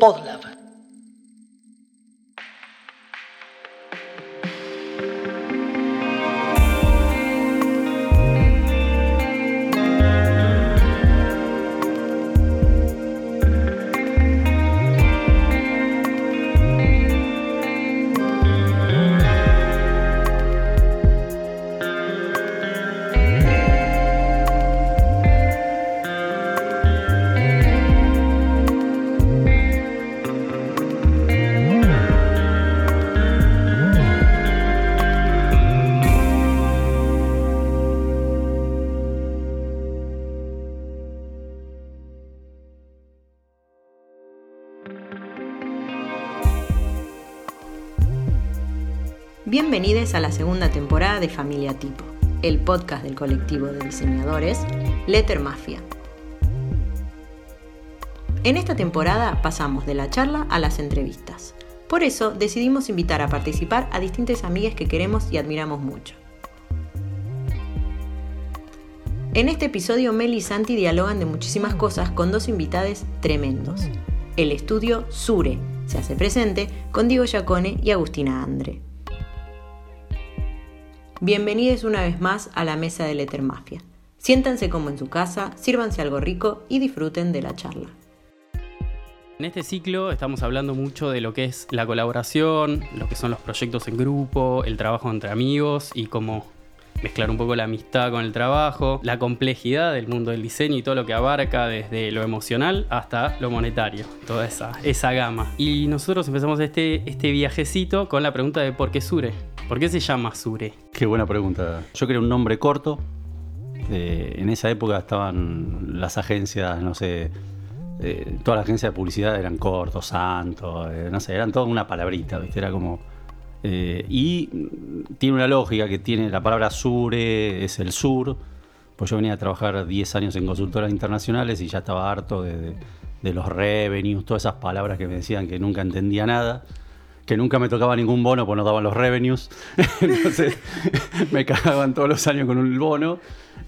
Podlove. La segunda temporada de Familia Tipo, el podcast del colectivo de diseñadores Letter Mafia. En esta temporada pasamos de la charla a las entrevistas. Por eso decidimos invitar a participar a distintas amigas que queremos y admiramos mucho. En este episodio Mel y Santi dialogan de muchísimas cosas con dos invitados tremendos. El estudio Sure se hace presente con Diego Giacone y Agustina Andre. Bienvenidos una vez más a la mesa de Letter Mafia. Siéntanse como en su casa, sírvanse algo rico y disfruten de la charla. En este ciclo estamos hablando mucho de lo que es la colaboración, lo que son los proyectos en grupo, el trabajo entre amigos y cómo mezclar un poco la amistad con el trabajo, la complejidad del mundo del diseño y todo lo que abarca desde lo emocional hasta lo monetario, toda esa, esa gama. Y nosotros empezamos este, este viajecito con la pregunta de por qué Sure. ¿Por qué se llama Sure? Qué buena pregunta. Yo quería un nombre corto. Eh, en esa época estaban las agencias, no sé, eh, todas las agencias de publicidad eran cortos, santos, eh, no sé, eran toda una palabrita, ¿viste? Era como. y tiene una lógica que tiene la palabra Sure, es el sur. Pues yo venía a trabajar 10 años en consultoras internacionales y ya estaba harto de, de los revenues, todas esas palabras que me decían que nunca entendía nada que nunca me tocaba ningún bono porque no daban los revenues. entonces me cagaban todos los años con un bono.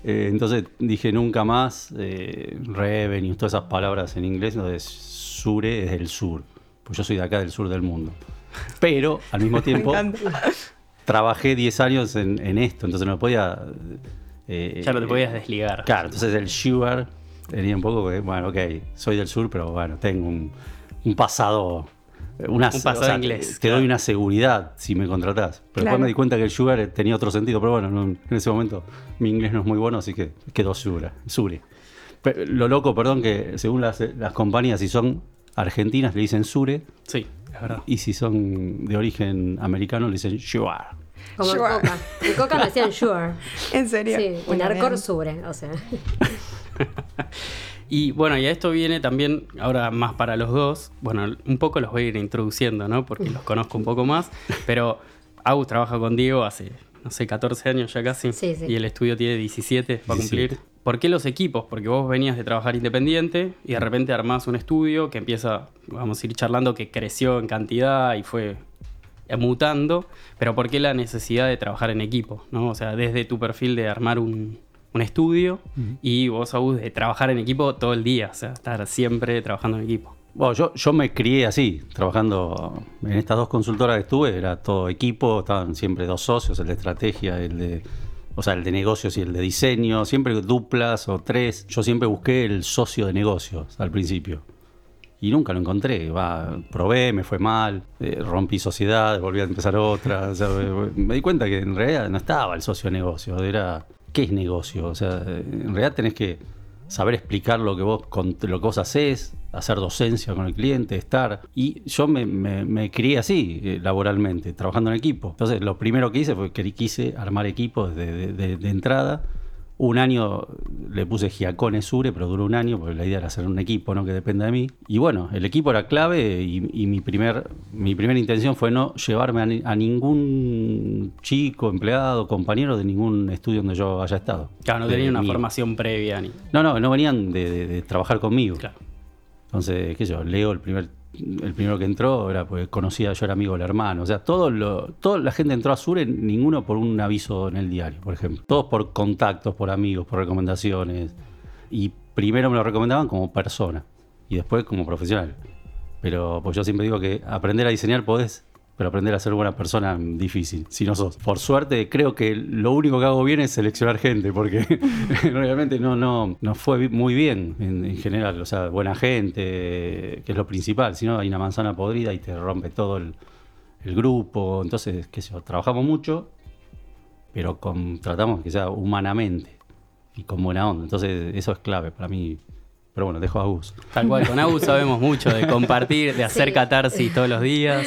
Eh, entonces dije nunca más eh, revenues, todas esas palabras en inglés. Entonces Sure es del sur. Pues yo soy de acá del sur del mundo. Pero al mismo tiempo trabajé 10 años en, esto, entonces no podía. Eh, ya no te podías desligar. Claro, entonces el sugar tenía un poco que, bueno, ok, soy del sur, pero bueno, tengo un, un pasado una, un pasado inglés. Te doy una seguridad si me contratás. Pero después me di cuenta que el sugar tenía otro sentido. Pero bueno, en ese momento mi inglés no es muy bueno, así que quedó sugar, sure. lo loco, perdón, que según las, compañías, si son argentinas le dicen sure. Sí, es verdad. Y si son de origen americano le dicen sugar. Como el Coca. El Coca me decían sure. ¿En serio? Sí, un Arcor sure, o sea. Y bueno, y a esto viene también, ahora más para los dos, bueno, un poco los voy a ir introduciendo, ¿no? Porque los conozco un poco más, pero Agus trabaja con Diego hace, no sé, 14 años ya casi, sí, sí. y el estudio tiene 17 va a cumplir. ¿Por qué los equipos? Porque vos venías de trabajar independiente y de repente armás un estudio que empieza, vamos a ir charlando, que creció en cantidad y fue mutando, pero ¿por qué la necesidad de trabajar en equipo? ¿no? O sea, desde tu perfil de armar un, un estudio y vos, Agus, de trabajar en equipo todo el día, o sea, estar siempre trabajando en equipo. Bueno, yo, yo me crié así, trabajando en estas dos consultoras que estuve, era todo equipo, estaban siempre dos socios, el de estrategia, el de, o sea, el de negocios y el de diseño, siempre duplas o tres. Yo siempre busqué el socio de negocios al principio. Y nunca lo encontré. Va, probé, me fue mal, eh, rompí sociedad, volví a empezar otra. me di cuenta que en realidad no estaba el socio de negocios, era qué es negocio. O sea, en realidad tenés que saber explicar lo que vos, lo que vos haces, hacer docencia con el cliente, estar. Y yo me, me, crié así, eh, laboralmente, trabajando en equipo. Entonces, lo primero que hice fue que quise armar equipos de entrada un año le puse Giacone Sure, pero duró un año porque la idea era hacer un equipo, ¿no? Que dependa de mí. Y bueno, el equipo era clave y, mi, primer, mi primera intención fue no llevarme a, ningún chico, empleado, compañero de ningún estudio donde yo haya estado. Claro, no tenía una formación previa ni. No, no, no venían de, trabajar conmigo. Claro. Entonces, qué sé yo, Leo, el primer el primero que entró era porque conocía, yo era amigo del hermano. O sea, todo lo, toda la gente entró a Sure, ninguno por un aviso en el diario, por ejemplo. Todos por contactos, por amigos, por recomendaciones. Y primero me lo recomendaban como persona. y después como profesional. Pero pues yo siempre digo que aprender a diseñar podés, pero aprender a ser buena persona es difícil, si no sos. Por suerte, creo que lo único que hago bien es seleccionar gente, porque realmente no, no, no fue muy bien en, en general. O sea, buena gente, que es lo principal. Si no, hay una manzana podrida y te rompe todo el, el grupo. Entonces, qué sé yo, trabajamos mucho, pero con, tratamos que sea humanamente y con buena onda. Entonces, eso es clave para mí. Pero bueno, dejo a Gus. Tal cual, con Agus sabemos mucho de compartir, de hacer Sí. catarsis todos los días.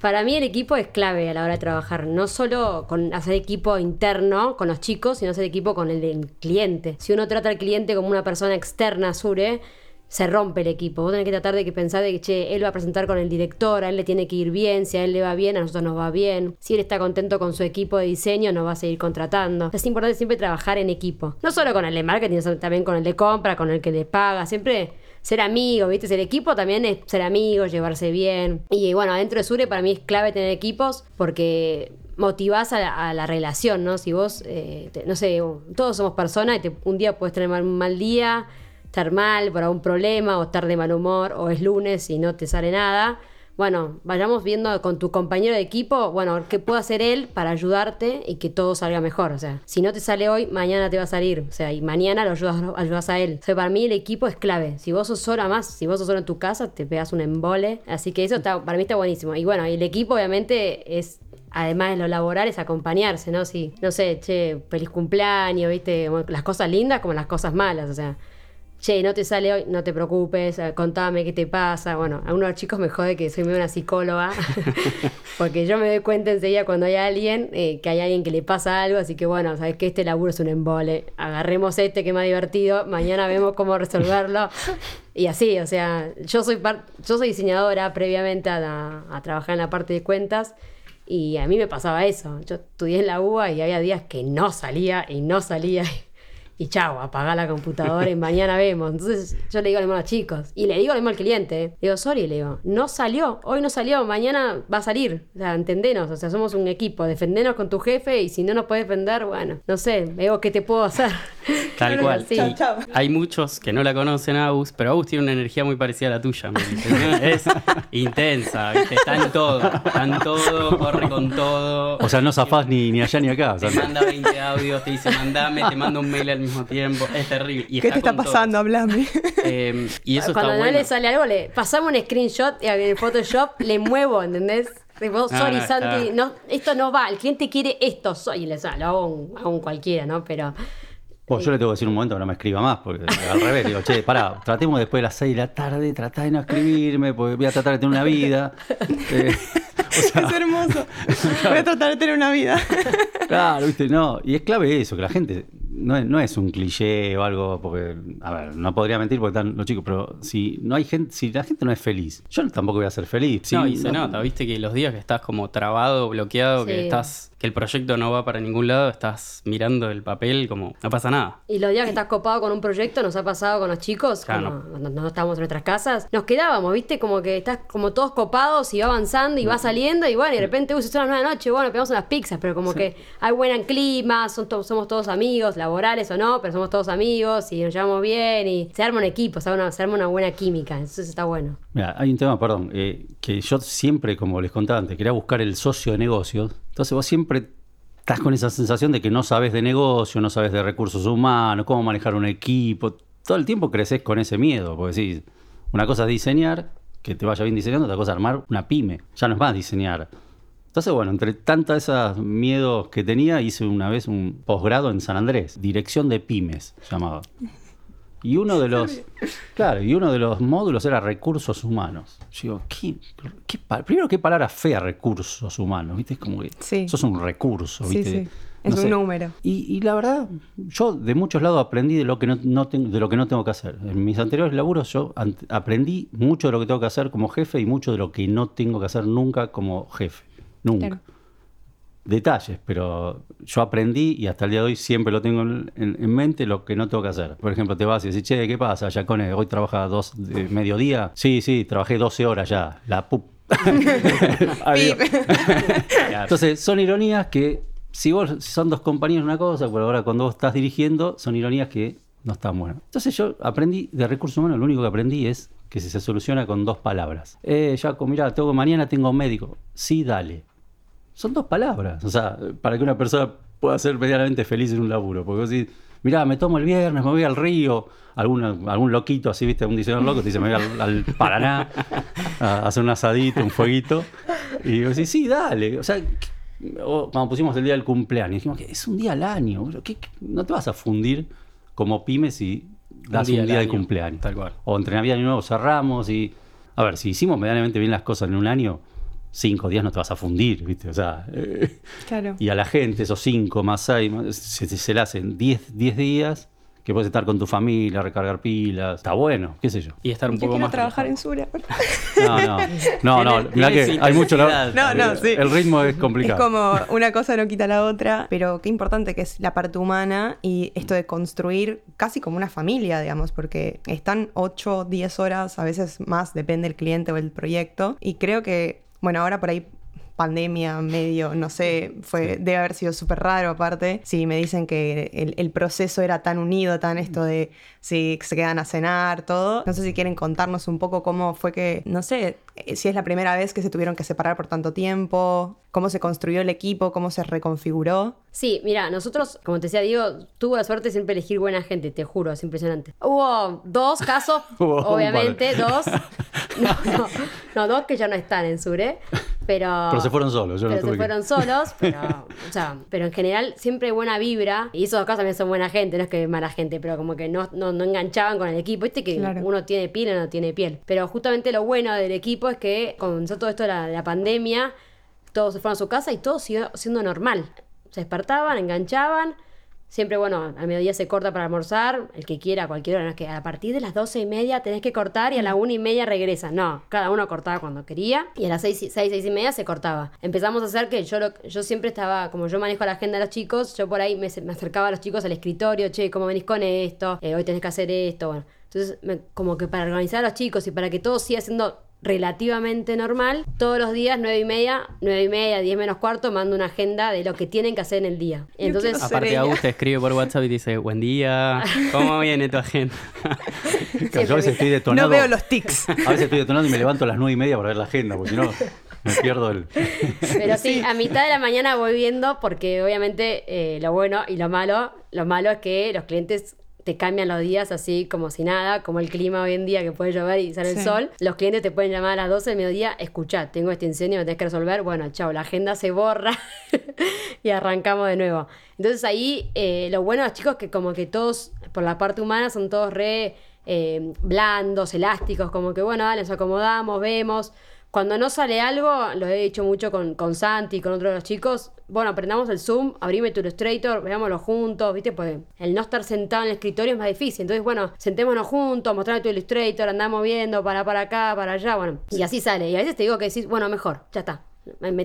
Para mí el equipo es clave a la hora de trabajar, no solo con hacer equipo interno con los chicos, sino hacer equipo con el, del cliente. Si uno trata al cliente como una persona externa, Sure, se rompe el equipo. Vos tenés que tratar de que pensar de que, che, él va a presentar con el director, a él le tiene que ir bien, si a él le va bien, a nosotros nos va bien. Si él está contento con su equipo de diseño, nos va a seguir contratando. Es importante siempre trabajar en equipo. No solo con el de marketing, sino también con el de compra, con el que le paga. Siempre ser amigo, ¿viste? Ser equipo también es ser amigo, llevarse bien. Y bueno, adentro de Sure para mí es clave tener equipos porque motivás a la, relación, ¿no? Si vos, eh, te- no sé, todos somos personas y te- un día puedes tener un mal día, estar mal por algún problema o estar de mal humor o es lunes y no te sale nada. Bueno, vayamos viendo con tu compañero de equipo, bueno, qué puede hacer él para ayudarte y que todo salga mejor. O sea, si no te sale hoy, mañana te va a salir. O sea, y mañana lo ayudas, a él. O sea, para mí el equipo es clave. Si vos sos sola más, si vos sos solo en tu casa, te pegas un embole. Así que eso está, para mí está buenísimo. Y bueno, el equipo obviamente es además de lo laboral, es acompañarse, ¿no? Si, no sé, che, feliz cumpleaños, ¿viste? Las cosas lindas como las cosas malas, o sea. Che, no te sale hoy, no te preocupes, eh, contame qué te pasa. Bueno, a uno de los chicos me jode que soy una psicóloga, porque yo me doy cuenta enseguida cuando hay alguien, eh, que hay alguien que le pasa algo, así que bueno, sabes que este laburo es un embole, agarremos este que es más divertido, mañana vemos cómo resolverlo. Y así, o sea, yo soy, yo soy diseñadora previamente a, a trabajar en la parte de cuentas. Y a mí me pasaba eso. Yo estudié en la UBA y había días que no salía y no salía. Y chao, apagá la computadora y mañana vemos. Entonces yo le digo a los chicos. Y le digo lo mismo al cliente. ¿eh? Le digo, sorry, le digo, no salió. Hoy no salió, mañana va a salir. O sea, entendenos. O sea, somos un equipo. Defendenos con tu jefe y si no nos puedes defender, bueno, no sé, veo qué te puedo hacer. Tal cual. Chau, chau. Hay muchos que no la conocen a Agus, pero Agus tiene una energía muy parecida a la tuya. Es intensa, ¿viste? está en todo. Está en todo, corre con todo. O sea, no zafás ni, ni allá ni acá. o sea, Te manda 20 audios, te dice mandame, te manda un mail al mismo tiempo. Es terrible. Y ¿Qué te está pasando? Hablame. Eh, y eso Cuando está no bueno. le sale algo, le pasamos un screenshot y en el Photoshop le muevo, ¿entendés? Tipo, sorry, no, Santi, no, esto no va, el cliente quiere esto, soy, y le sale, lo hago a un, a un cualquiera, ¿no? Pero Bueno, yo le tengo que decir un momento que no me escriba más, porque al revés, digo, che, pará, tratemos después de las 6 de la tarde, tratá de no escribirme, porque voy a tratar de tener una vida. Eh, o sea, es hermoso. Voy a tratar de tener una vida. claro, viste, no. Y es clave eso, que la gente no es, no es un cliché o algo, porque, a ver, no podría mentir porque están los chicos, pero si no hay gente, si la gente no es feliz, yo tampoco voy a ser feliz. No, Sí, y se nota, viste que los días que estás como trabado, bloqueado, que estás, que el proyecto no va para ningún lado, estás mirando el papel como no pasa nada. Y los días que estás copado con un proyecto, nos ha pasado con los chicos, Claro. cuando no estábamos en nuestras casas, nos quedábamos, ¿viste? Como que estás como todos copados y va avanzando y va saliendo y bueno, y de repente, uy, son las nueve de la noche, bueno, pegamos unas pizzas, pero como que hay buen clima, son to- somos todos amigos, laborales o no, pero somos todos amigos y nos llevamos bien y se arma un equipo, se arma una, se arma una buena química, entonces está bueno. Mira, hay un tema, perdón, eh, que yo siempre, como les contaba antes, quería buscar el socio de negocios. Entonces vos siempre estás con esa sensación de que no sabes de negocio, no sabes de recursos humanos, cómo manejar un equipo. Todo el tiempo creces con ese miedo, porque sí, una cosa es diseñar, que te vaya bien diseñando, otra cosa es armar una pyme. Ya no es más diseñar. Entonces, bueno, entre tantos esos miedos que tenía, hice una vez un posgrado en San Andrés, dirección de pymes, llamaba. Y uno de los, claro, y uno de los módulos era recursos humanos. Yo digo, ¿qué, qué primero, qué palabra fea recursos humanos, ¿viste? Es como que Sí. sos un recurso, Sí, ¿viste? Es un número. Y, y la verdad, yo de muchos lados aprendí de lo que no, no tengo, de lo que no tengo que hacer. En mis anteriores laburos yo aprendí mucho de lo que tengo que hacer como jefe y mucho de lo que no tengo que hacer nunca como jefe. Nunca. Claro. Detalles, pero yo aprendí y hasta el día de hoy siempre lo tengo en, en- en mente lo que no tengo que hacer. Por ejemplo, te vas y decís, che, ¿qué pasa? Yacone, hoy trabaja dos de mediodía. Sí, sí, trabajé 12 horas ya. La pup. Entonces, son ironías que, si vos si son dos compañeros una cosa, pero ahora cuando vos estás dirigiendo, son ironías que no están buenos. Entonces yo aprendí de recursos humanos, lo único que aprendí es que se soluciona con dos palabras. Eh, Jaco, mira, tengo, mañana tengo un médico. Sí, dale. Son dos palabras. O sea, para que una persona pueda ser medianamente feliz en un laburo. Porque vos decís, mirá, me tomo el viernes, me voy al río. Algún, algún loquito así, viste, un diseñador loco, te dice, me voy al, Paraná a hacer un asadito, un fueguito. Y vos decís, sí, dale. O sea, cuando pusimos el día del cumpleaños, dijimos que es un día al año. no te vas a fundir como pyme si das un día, de cumpleaños. Tal cual. O entre Navidad y Nuevo cerramos y. A ver, si hicimos medianamente bien las cosas en un año, cinco días no te vas a fundir, ¿viste? O sea. claro. Y a la gente, esos cinco más seis, se, se, le hacen diez, diez días que puedes estar con tu familia, recargar pilas, está bueno, qué sé yo. Y estar un y poco quiero más. trabajar en Sura. No, no, no, no, mira que hay mucho. No, no, sí. El ritmo es complicado. Es como una cosa no quita la otra, pero qué importante que es la parte humana y esto de construir casi como una familia, digamos, porque están 8, 10 horas, a veces más, depende del cliente o el proyecto. Y creo que, bueno, ahora por ahí pandemia, medio, no sé, fue, debe haber sido súper raro aparte. Si me dicen que el, proceso era tan unido, tan esto de si se quedan a cenar, todo. No sé si quieren contarnos un poco cómo fue que, no sé, eh, si es la primera vez que se tuvieron que separar por tanto tiempo, cómo se construyó el equipo, cómo se reconfiguró. Sí, mira, nosotros, como te decía Diego, tuvo la suerte de siempre elegir buena gente, te juro, es impresionante. Hubo dos casos, obviamente, dos. No, no, no, dos que ya no están en Sure, pero... Pero se fueron solos, yo pero se fueron solos, pero, o sea, pero en general siempre hay buena vibra, y esos dos casos también son buena gente, no es que mala gente, pero como que no, no, enganchaban con el equipo, viste que uno tiene piel o no tiene piel. Pero justamente lo bueno del equipo es que comenzó todo esto de la, pandemia, todos se fueron a su casa y todo siguió siendo normal. Se despertaban, enganchaban. Siempre, bueno, al mediodía se corta para almorzar, el que quiera, cualquier hora. No es que a partir de las doce y media tenés que cortar y a la una y media regresa. No, cada uno cortaba cuando quería y a las seis, seis, seis y media se cortaba. Empezamos a hacer que yo, yo siempre estaba, como yo manejo la agenda de los chicos, yo por ahí me, acercaba a los chicos al escritorio, che, ¿cómo venís con esto? Eh, hoy tenés que hacer esto, bueno. Entonces, como que para organizar a los chicos y para que todo siga siendo relativamente normal. Todos los días, nueve y media, nueve y media, diez menos cuarto, mando una agenda de lo que tienen que hacer en el día. Entonces, aparte Augusta escribe por WhatsApp y dice, buen día, ¿cómo viene tu agenda? yo a veces estoy detonado. No veo los tics. A veces estoy detonando y me levanto a las nueve y media para ver la agenda, porque si no me pierdo el... Pero sí, a mitad de la mañana voy viendo porque obviamente eh, lo bueno y lo malo, lo malo es que los clientes te cambian los días así como si nada, como el clima hoy en día que puede llover y sale el sol. Los clientes te pueden llamar a las 12 del mediodía, escucha, tengo este incendio, me tenés que resolver. Bueno, chao, la agenda se borra y arrancamos de nuevo. Entonces ahí eh, lo bueno de los chicos es que como que todos, por la parte humana, son todos re eh, blandos, elásticos, como que bueno, dale, nos acomodamos, vemos. Cuando no sale algo, lo he dicho mucho con, con Santi y con otros de los chicos, bueno, aprendamos el Zoom, abrime tu Illustrator, veámoslo juntos, ¿viste? Pues el no estar sentado en el escritorio es más difícil. Entonces, bueno, sentémonos juntos, mostrame tu Illustrator, andamos viendo para para acá, para allá, bueno. Y así sale. Y a veces te digo que decís, bueno, mejor, ya está.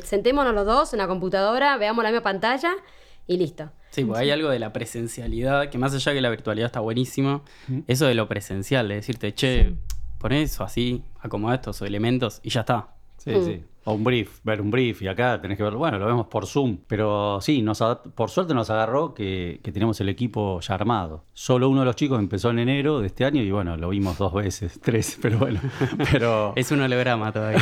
Sentémonos los dos en la computadora, veamos la misma pantalla y listo. Sí, pues hay algo de la presencialidad, que más allá que la virtualidad está buenísimo, eso de lo presencial, de decirte, che, pon eso así, acomoda estos elementos y ya está. Sí, mm. sí. O un brief, ver un brief y acá tenés que ver, bueno, lo vemos por Zoom. Pero sí, nos, por suerte nos agarró que, tenemos el equipo ya armado. Solo uno de los chicos empezó en enero de este año y bueno, lo vimos dos veces, tres, pero bueno. Pero... es un holograma todavía.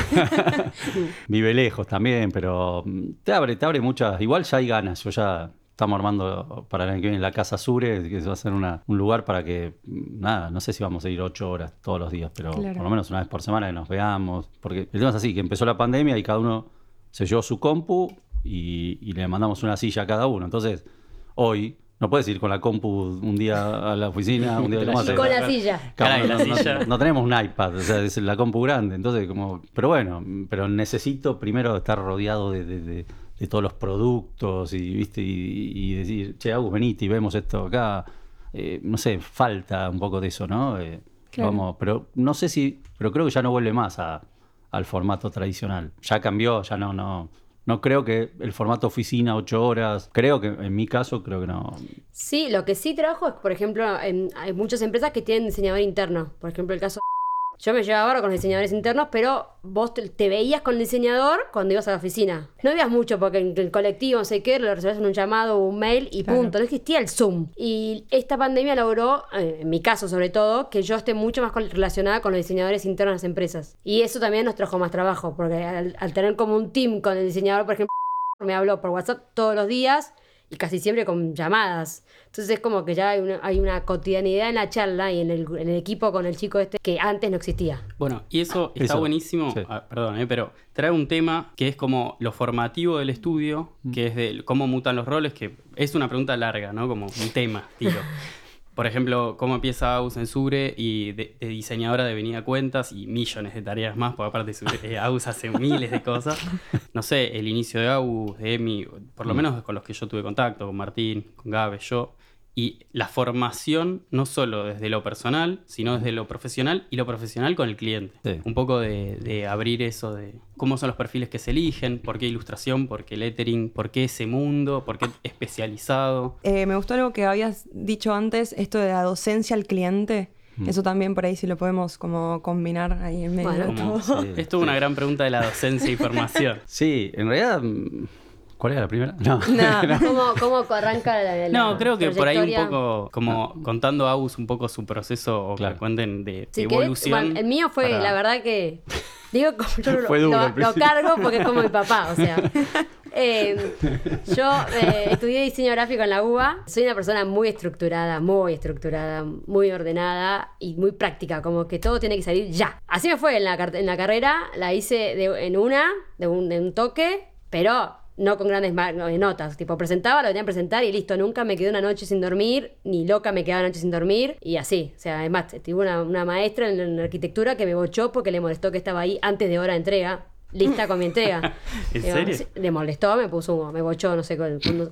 Vive lejos también, pero te abre, te abre muchas. Igual ya hay ganas, yo ya estamos armando para el año que viene la Casa Sure, que va a ser un lugar para que, nada, no sé si vamos a ir ocho horas todos los días, pero por lo menos una vez por semana que nos veamos. Porque el tema es así, que empezó la pandemia y cada uno se llevó su compu y, le mandamos una silla a cada uno. Entonces, hoy no puedes ir con la compu un día a la oficina, un día a la con la silla. no, tenemos un iPad, o sea, es la compu grande. Entonces, como, pero bueno, pero necesito primero estar rodeado de de todos los productos y, ¿viste? y, decir, che, Agus, venite y vemos esto acá. Eh, no sé, falta un poco de eso, ¿no? Eh, vamos, pero no sé si, pero creo que ya no vuelve más a, al formato tradicional. Ya cambió, ya no, no. No creo que el formato oficina, ocho horas, creo que en mi caso, creo que no. Sí, lo que sí trabajo es, por ejemplo, hay muchas empresas que tienen diseñador interno. Por ejemplo, el caso Yo me llevaba ahora con los diseñadores internos, pero vos te, te veías con el diseñador cuando ibas a la oficina. No veías mucho porque en el colectivo, no sé qué, lo resolvías en un llamado o un mail y Claro. punto. No existía el Zoom. Y esta pandemia logró, eh, en mi caso sobre todo, que yo esté mucho más relacionada con los diseñadores internos de las empresas. Y eso también nos trajo más trabajo, porque al, al tener como un team con el diseñador, por ejemplo, me habló por WhatsApp todos los días y casi siempre con llamadas. Entonces es como que ya hay una, hay una cotidianidad en la charla y en el, en el equipo con el chico este que antes no existía. Bueno, y eso está Eso, buenísimo, sí. ah, perdón, eh, pero trae un tema que es como lo formativo del estudio, Mm. que es de cómo mutan los roles, que es una pregunta larga, ¿no? Como un tema, tiro. Por ejemplo, cómo empieza Agus en Sure y de, de diseñadora de venida cuentas y millones de tareas más, porque aparte eh, Agus hace miles de cosas. No sé, el inicio de Agus, de Emi, por lo Mm. menos con los que yo tuve contacto, con Martín, con Gabe, yo. Y la formación, no solo desde lo personal, sino desde lo profesional y lo profesional con el cliente. Sí. Un poco de, de abrir eso de cómo son los perfiles que se eligen, por qué ilustración, por qué lettering, por qué ese mundo, por qué especializado. Eh, me gustó algo que habías dicho antes, esto de la docencia al cliente. Eso también por ahí si lo podemos como combinar ahí en medio Bueno. de todo. Sí, Esto es una sí. gran pregunta de la docencia y formación. Sí, en realidad. ¿Cuál era la primera? No. No. ¿Cómo, cómo arranca la, la No, creo que por ahí un poco, como contando a Agus un poco su proceso o Claro. que cuenten de, de Si querés, evolución. bueno, el mío fue, para- la verdad que. Digo, como yo lo, cargo porque es como mi papá, o sea. Eh, yo eh, estudié diseño gráfico en la UBA. Soy una persona muy estructurada, muy estructurada, muy ordenada y muy práctica, como que todo tiene que salir ya. Así me fue en la, en la carrera, la hice de- en una, de un, de un toque, pero no con grandes notas. Tipo, presentaba, lo tenía que presentar y listo. Nunca me quedé una noche sin dormir, ni loca me quedaba una noche sin dormir y así. O sea, además, tuve una, una maestra en, en arquitectura que me bochó porque le molestó que estaba ahí antes de hora de entrega. Lista con mi entrega. ¿En Digo, serio? Le molestó, me puso un, me bochó, no sé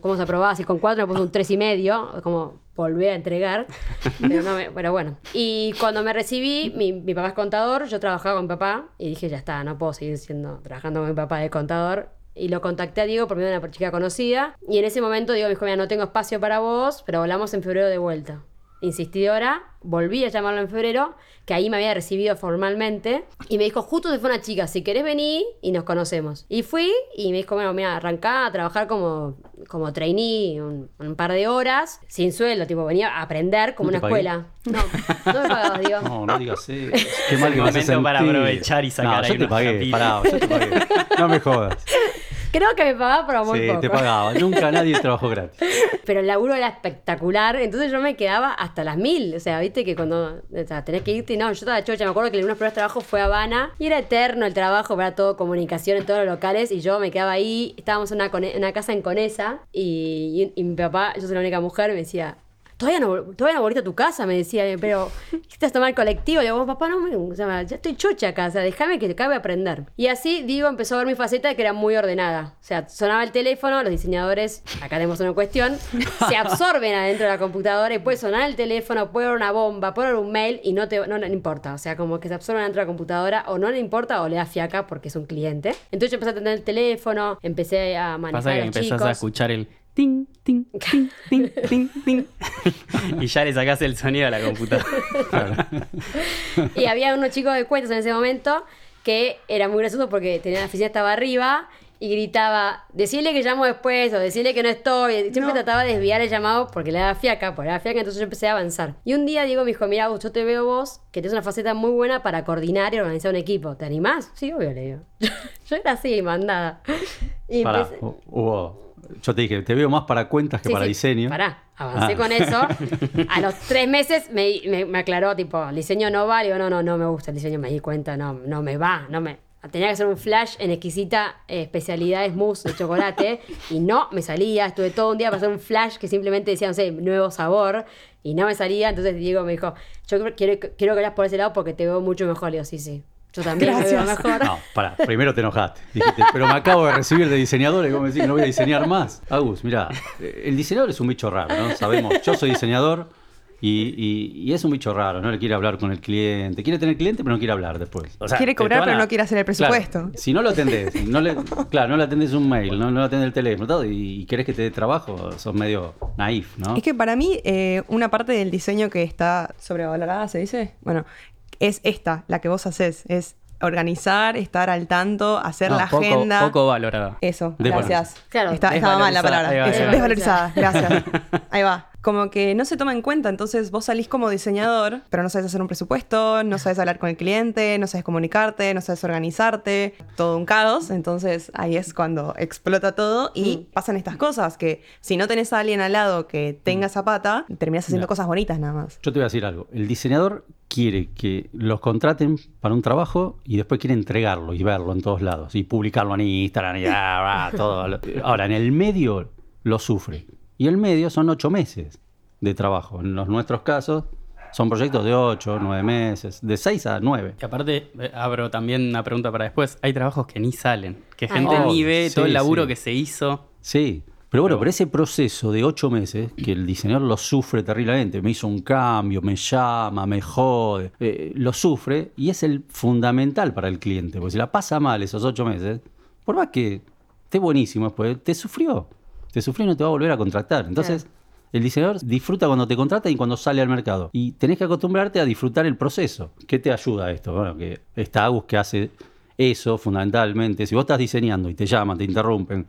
cómo se aprobaba, si con cuatro me puso un tres y medio, como volví a entregar. Pero, no me- pero bueno. Y cuando me recibí, mi, mi papá es contador, yo trabajaba con mi papá y dije, ya está, no puedo seguir siendo, trabajando con mi papá de contador. Y lo contacté a Diego por medio de una chica conocida. Y en ese momento Diego me dijo, mira, no tengo espacio para vos, pero hablamos en febrero de vuelta. Insistidora, volví a llamarlo en febrero, que ahí me había recibido formalmente. Y me dijo, justo se fue una chica, si querés venir y nos conocemos. Y fui y me dijo, bueno, mira, arrancá a trabajar como, como trainee un, un par de horas, sin sueldo, tipo, venía a aprender como ¿No una escuela. No, no me pagabas, Diego. No, no digas eso. Qué mal que me para aprovechar y sacar no, ahí yo te unos pagué, capitos. pará, yo te pagué. No me jodas. Creo que me pagaba, pero muy Sí, poco. te pagaba. Nunca nadie trabajó gratis. Pero el laburo era espectacular, entonces yo me quedaba hasta las mil. O sea, viste que cuando o sea, tenés que irte, no, yo estaba chocha. Me acuerdo que uno de los primeros trabajos fue a Habana y era eterno el trabajo, era todo comunicación en todos los locales. Y yo me quedaba ahí, estábamos en una, casa en Conesa y, y- y mi papá, yo soy la única mujer, me decía. Todavía no, todavía no volviste a tu casa, me decía, pero ¿qué estás el colectivo? Le digo, papá, no me, o sea, ya estoy chocha acá, o sea, déjame que acabe de aprender. Y así, digo, empezó a ver mi faceta de que era muy ordenada. O sea, sonaba el teléfono, los diseñadores, acá tenemos una cuestión, se absorben adentro de la computadora y puede sonar el teléfono, puede haber una bomba, puede haber un mail y no te no, no importa. O sea, como que se absorben adentro de la computadora o no le importa o le da fiaca porque es un cliente. Entonces yo empecé a atender el teléfono, empecé a manejar Pasa a que los empezás chicos. a escuchar el ting, ting, ting, ting, ting, ting. y ya le sacás el sonido a la computadora. Y había unos chicos de cuentas en ese momento que era muy gracioso porque tenía la oficina estaba arriba y gritaba, decirle que llamo después o decirle que no estoy. Siempre trataba de desviar el llamado porque le daba fiaca, porque le daba fiaca, entonces yo empecé a avanzar. Y un día Diego me dijo, mira, yo te veo vos, que tienes una faceta muy buena para coordinar y organizar un equipo. ¿Te animás? Sí, obvio, le digo. yo era así, mandada. Y Pará, empecé- hubo. Yo te dije, te veo más para cuentas que Sí, para sí, diseño. Pará, avancé Ah. con eso. A los tres meses me, me- me aclaró, tipo, el diseño no va. Digo, no, no, no me gusta el diseño, me di cuenta, no, no me va, no me... Tenía que hacer un flash en exquisita eh, especialidad mousse de chocolate y no me salía. Estuve todo un día para hacer un flash que simplemente decía, no sé, nuevo sabor y no me salía. Entonces Diego me dijo, yo quiero, quiero que vayas por ese lado porque te veo mucho mejor. Le digo, sí, sí, yo también me veo Gracias. mejor. No, pará, primero te enojaste. Dijiste, pero me acabo de recibir de diseñador y vos me decís no voy a diseñar más. Agus, mira, el diseñador es un bicho raro, ¿no? Sabemos, yo soy diseñador y, y- y es un bicho raro, no le quiere hablar con el cliente. Quiere tener cliente, pero no quiere hablar después. O sea, Quiere cobrar, pero no quiere hacer el presupuesto. Claro, si no lo atendés, no le, claro, no le atendés un mail, no, no le atendés el teléfono todo, y, y querés que te dé trabajo, sos medio naif, ¿no? Es que para mí, eh, una parte del diseño que está sobrevalorada, ¿se dice? Bueno, es esta, la que vos haces, es organizar, estar al tanto, hacer No, la poco, agenda. Poco valorada. Eso, gracias. Claro. Está- estaba mal la palabra. ahí va, Eso, ahí va. desvalorizada, gracias. Ahí va. Como que no se toma en cuenta, entonces vos salís como diseñador, pero no sabes hacer un presupuesto, no sabes hablar con el cliente, no sabes comunicarte, no sabes organizarte, todo un caos, entonces ahí es cuando explota todo y Mm. pasan estas cosas, que si no tenés a alguien al lado que tenga esa pata, terminás haciendo No. cosas bonitas nada más. Yo te voy a decir algo. El diseñador quiere que los contraten para un trabajo y después quiere entregarlo y verlo en todos lados y publicarlo en Instagram y ah, todo. Ahora, en el medio lo sufre. Y el medio son ocho meses de trabajo. En los nuestros casos son proyectos de ocho, nueve meses, de seis a nueve. Y aparte, eh, abro también una pregunta para después. Hay trabajos que ni salen, que gente oh, ni ve sí, todo el laburo sí. que se hizo. Sí. Pero bueno, pero ese proceso de ocho meses, que el diseñador lo sufre terriblemente, me hizo un cambio, me llama, me jode, eh, lo sufre y es el fundamental para el cliente, porque si la pasa mal esos ocho meses, por más que esté buenísimo después, te sufrió, te sufrió y no te va a volver a contratar. Entonces, el diseñador disfruta cuando te contrata y cuando sale al mercado. Y tenés que acostumbrarte a disfrutar el proceso. ¿Qué te ayuda a esto? Bueno, que está Agus que hace eso fundamentalmente. Si vos estás diseñando y te llaman, te interrumpen,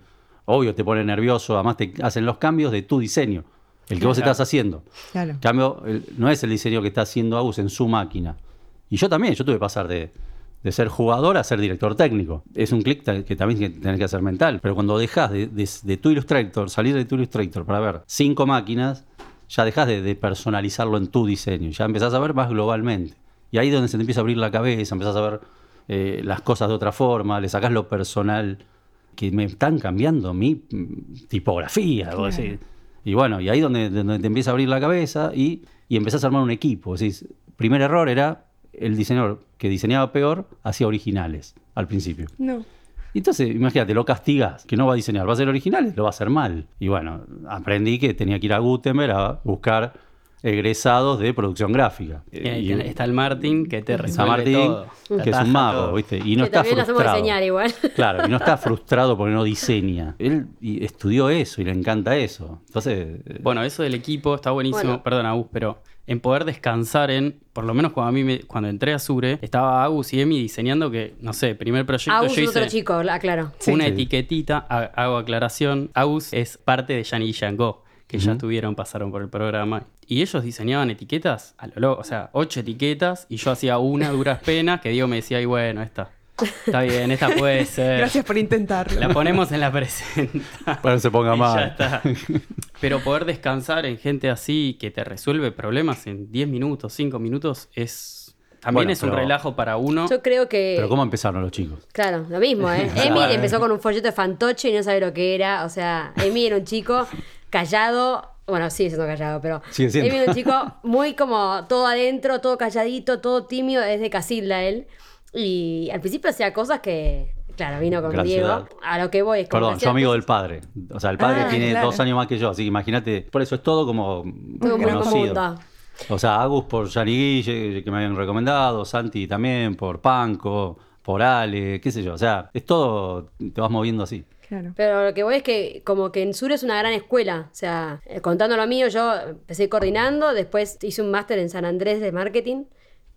obvio te pone nervioso, además te hacen los cambios de tu diseño, el que vos estás haciendo. Claro. Cambio, el- no es el diseño que está haciendo Agus en su máquina. Y yo también, yo tuve que pasar de, de ser jugador a ser director técnico. Es un clic que también tenés que hacer mental. Pero cuando dejas de, de- de tu Illustrator, salir de tu Illustrator para ver cinco máquinas, ya dejas de, de personalizarlo en tu diseño. Ya empezás a ver más globalmente. Y ahí es donde se te empieza a abrir la cabeza, empezás a ver eh, las cosas de otra forma, le sacás lo personal, que me están cambiando mi mm, tipografía. decís. Y bueno, y ahí donde, donde te empieza a abrir la cabeza y, y empezás a armar un equipo. Decís, primer error era el diseñador que diseñaba peor, hacía originales al principio. No. Entonces, imagínate, lo castigas, que no va a diseñar, va a hacer originales, lo va a hacer mal. Y bueno, aprendí que tenía que ir a Gutenberg a buscar egresados de producción gráfica. Y tiene- está el Martín que te resuelve Martín, todo. Que es un mago, todo. ¿viste? Y no que está también lo hacemos frustrado. diseñar igual. Claro, y no está frustrado porque no diseña. Él y estudió eso y le encanta eso. Entonces, eh, Bueno, eso del equipo está buenísimo. Bueno. Perdón, Agus, pero en poder descansar en, por lo menos cuando a mí me- cuando entré a Sure, estaba Agus y Emi diseñando que, no sé, primer proyecto Agus yo es otro hice chico, aclaro. una Sí. etiquetita, ha- hago aclaración. Agus es parte de Yanni y Yango, que ya estuvieron, pasaron por el programa. Y ellos diseñaban etiquetas a lo loco, o sea, ocho etiquetas, y yo hacía una duras penas, que Diego me decía, y bueno, esta, está bien, esta puede ser. Gracias por intentarlo. La ponemos en la presenta. para que se ponga mal. ya está. Pero poder descansar en gente así que te resuelve problemas en 10 minutos, 5 minutos, es también Bueno, es un pero- relajo para uno. Yo creo que. Pero ¿cómo empezaron los chicos? Claro, lo mismo, ¿eh? Emi empezó con un folleto de fantoche y no sabe lo que era. O sea, Emi era un chico callado. Bueno, sigue siendo callado, pero. Sigue siendo. Emi era un chico muy como todo adentro, todo calladito, todo tímido, desde Casilda él. Y al principio hacía cosas que. Claro, vino con Gran Diego. ciudad. A lo que voy es como. Perdón, yo amigo del padre. O sea, el padre Ah, tiene claro. dos años más que yo, así que imagínate. Por eso es todo como Todo muy conocido. O sea, Agus por Yanni Guille, que me habían recomendado, Santi también, por Panco, por Ale, qué sé yo. O sea, es todo, te vas moviendo así. Pero lo que voy es que como que en Sur es una gran escuela. O sea, eh, contando lo mío, yo empecé coordinando, después hice un máster en San Andrés de marketing.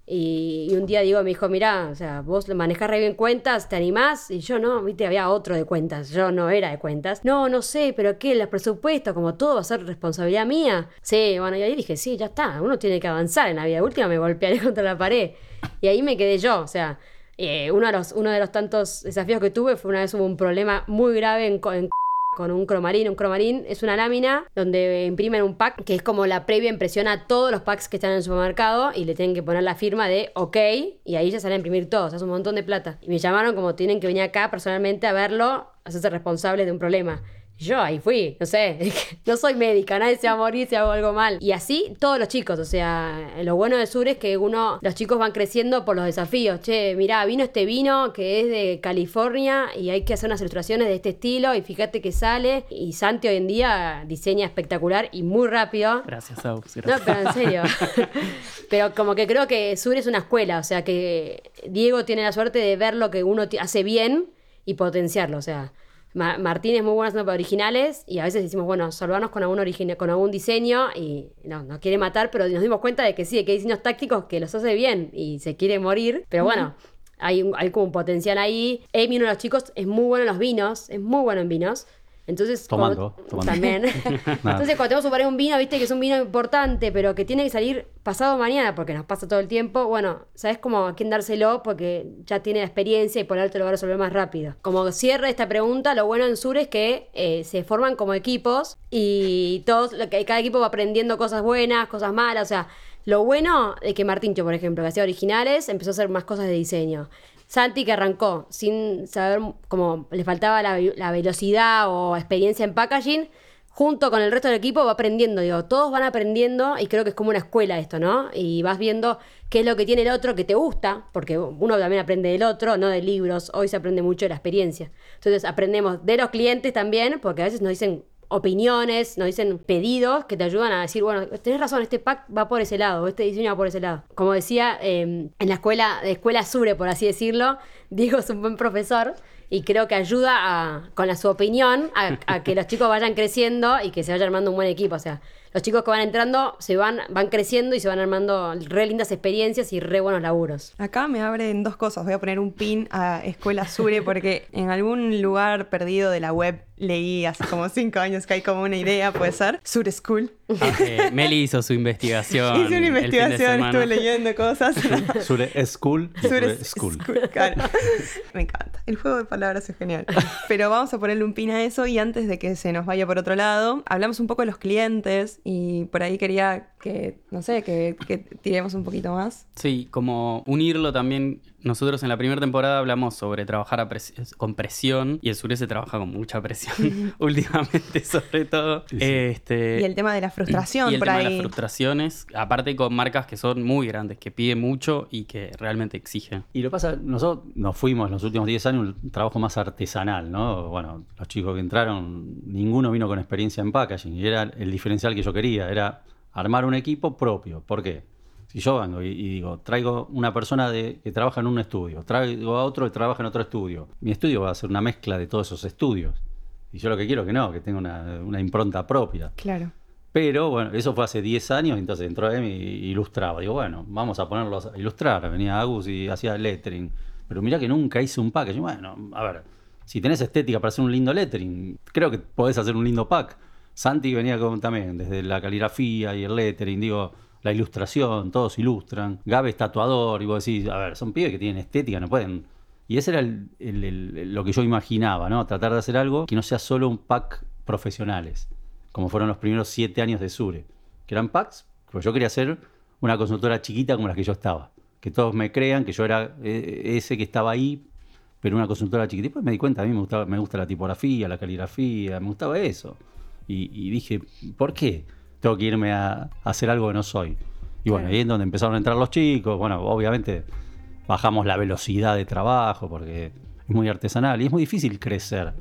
Y, un día digo, me dijo, mirá, o sea, vos manejás re bien cuentas, ¿te animás? Y yo no, viste, había otro de cuentas, yo no era de cuentas. No, no sé, pero ¿qué? El presupuesto, como todo va a ser responsabilidad mía. Sí, bueno, y ahí dije, sí, ya está, uno tiene que avanzar en la vida. Última me golpearé contra la pared. Y ahí me quedé yo, o sea, eh, uno, de los, uno de los tantos desafíos que tuve fue una vez hubo un problema muy grave en, co- en con un cromarín. Un cromarín es una lámina donde imprimen un pack que es como la previa impresión a todos los packs que están en el supermercado y le tienen que poner la firma de OK y ahí ya sale a imprimir todos. Es un montón de plata. Y me llamaron como tienen que venir acá personalmente a verlo, hacerse responsables de un problema. Yo ahí fui, no sé, no soy médica, nadie se va a morir si hago algo mal. Y así todos los chicos, o sea, lo bueno de Sur es que uno, los chicos van creciendo por los desafíos. Che, mirá, vino este vino que es de California y hay que hacer unas ilustraciones de este estilo y fíjate que sale. Y Santi hoy en día diseña espectacular y muy rápido. Gracias. No, gracias. pero en serio. pero como que creo que Sur es una escuela, o sea que Diego tiene la suerte de ver lo que uno hace bien y potenciarlo, o sea. Ma- Martín es muy bueno haciendo originales y a veces decimos, bueno, salvarnos con algún, con algún diseño y no, nos quiere matar, pero nos dimos cuenta de que sí, de que hay diseños tácticos que los hace bien y se quiere morir, pero bueno. Hay, un- hay como un potencial ahí. Amy, uno de los chicos, es muy bueno en los vinos, es muy bueno en vinos. Entonces, Tomando, cuando- tomando. también. Entonces, cuando tenemos poner un vino, viste que es un vino importante, pero que tiene que salir pasado mañana, porque nos pasa todo el tiempo, bueno, sabes cómo a quién dárselo, porque ya tiene la experiencia y por alto lo va a resolver más rápido. Como cierre esta pregunta, lo bueno en Sur es que eh, se forman como equipos y todos, cada equipo va aprendiendo cosas buenas, cosas malas, o sea, lo bueno es que Martincho, por ejemplo, que hacía originales, empezó a hacer más cosas de diseño. Santi que arrancó sin saber cómo le faltaba la, velocidad o experiencia en packaging, junto con el resto del equipo va aprendiendo, digo, todos van aprendiendo y creo que es como una escuela esto, ¿no? Y vas viendo qué es lo que tiene el otro que te gusta, porque uno también aprende del otro, no de libros, hoy se aprende mucho de la experiencia. Entonces aprendemos de los clientes también, porque a veces nos dicen opiniones, nos dicen pedidos que te ayudan a decir, bueno, tenés razón, este pack va por ese lado, este diseño va por ese lado. Como decía, eh, en la escuela, de escuela Sure, por así decirlo, Diego es un buen profesor y creo que ayuda a, con la, su opinión a, a que los chicos vayan creciendo y que se vaya armando un buen equipo. O sea, los chicos que van entrando se van, van creciendo y se van armando re lindas experiencias y re buenos laburos. Acá me abren dos cosas. Voy a poner un pin a Escuela Sure porque en algún lugar perdido de la web leí hace como cinco años que hay como una idea, puede ser. Sure School. Ah, eh, Meli hizo su investigación. Hice una investigación, estuve leyendo cosas. Sure School. Sure School. School, claro. Me encanta. El juego de palabras es genial. Pero vamos a ponerle un pin a eso y antes de que se nos vaya por otro lado, hablamos un poco de los clientes y por ahí quería que, no sé, que, que tiremos un poquito más. Sí, como unirlo también. Nosotros en la primera temporada hablamos sobre trabajar a pres- con presión y el sur se trabaja con mucha presión últimamente, sobre todo. Sí, sí. Este, Y el tema de la frustración y el por tema ahí. de las frustraciones, aparte con marcas que son muy grandes, que piden mucho y que realmente exigen. Y lo que pasa, nosotros nos fuimos en los últimos 10 años un trabajo más artesanal, ¿no? Bueno, los chicos que entraron, ninguno vino con experiencia en packaging y era el diferencial que yo quería, era armar un equipo propio. ¿Por qué? Si yo vengo y, y digo, traigo una persona de, que trabaja en un estudio, traigo a otro que trabaja en otro estudio, mi estudio va a ser una mezcla de todos esos estudios. Y yo lo que quiero es que no, que tenga una, una impronta propia. Claro. Pero bueno, eso fue hace 10 años, entonces entró Emi y ilustraba. Digo, bueno, vamos a ponerlos a ilustrar. Venía Agus y hacía lettering. Pero mirá que nunca hice un pack. Yo, bueno, a ver, si tenés estética para hacer un lindo lettering, creo que podés hacer un lindo pack. Santi venía con también, desde la caligrafía y el lettering, digo, la ilustración, todos ilustran. Gabe es tatuador, y vos decís, a ver, son pibes que tienen estética, no pueden. Y ese era lo que yo imaginaba, ¿no? Tratar de hacer algo que no sea solo un pack profesionales como fueron los primeros siete años de Sure, que eran packs, pues yo quería ser una consultora chiquita como la que yo estaba, que todos me crean que yo era eh, ese que estaba ahí, pero una consultora chiquita. Y después me di cuenta, a mí me, gustaba, me gusta la tipografía, la caligrafía, me gustaba eso. Y dije, ¿por qué tengo que irme a, a hacer algo que no soy? Y bueno, ahí es donde empezaron a entrar los chicos, bueno, obviamente bajamos la velocidad de trabajo porque es muy artesanal y es muy difícil crecer.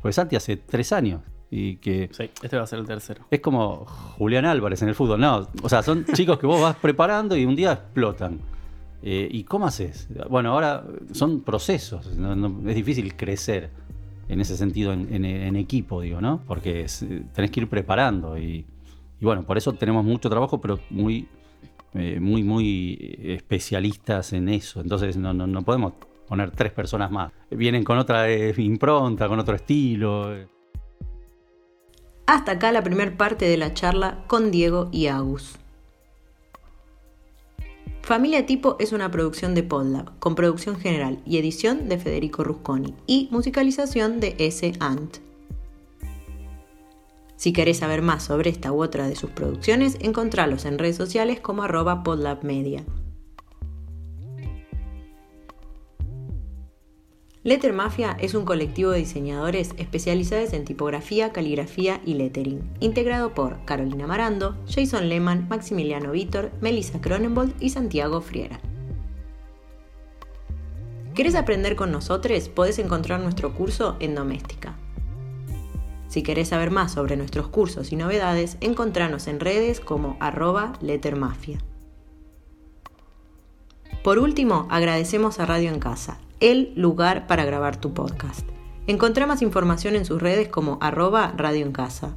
Pues Santi hace tres años y que Sí, este va a ser el tercero. es como Julián Álvarez en el fútbol, no. O sea, son chicos que vos vas preparando y un día explotan. Eh, ¿Y cómo haces? Bueno, ahora son procesos. no- no- es difícil crecer en ese sentido en, en- en equipo, digo, ¿no? Porque es- eh, tenés que ir preparando. Y, y bueno, por eso tenemos mucho trabajo, pero muy, eh, muy, muy especialistas en eso. Entonces no, podemos poner tres personas más. Vienen con otra eh, impronta, con otro estilo. Hasta acá la primer parte de la charla con Diego y Agus. Familia Tipo es una producción de Podlab, con producción general y edición de Federico Rusconi y musicalización de S. Ant. Si querés saber más sobre esta u otra de sus producciones, encontralos en redes sociales como arroba podlabmedia. Letter Mafia es un colectivo de diseñadores especializados en tipografía, caligrafía y lettering, integrado por Carolina Marando, Jason Lehman, Maximiliano Vítor, Melissa Cronenbold y Santiago Friera. ¿Querés aprender con nosotros? Podés encontrar nuestro curso en Doméstica. Si querés saber más sobre nuestros cursos y novedades, encontranos en redes como arroba lettermafia. Por último, agradecemos a Radio en Casa, el lugar para grabar tu podcast. Encontrá más información en sus redes como arroba Radio en Casa.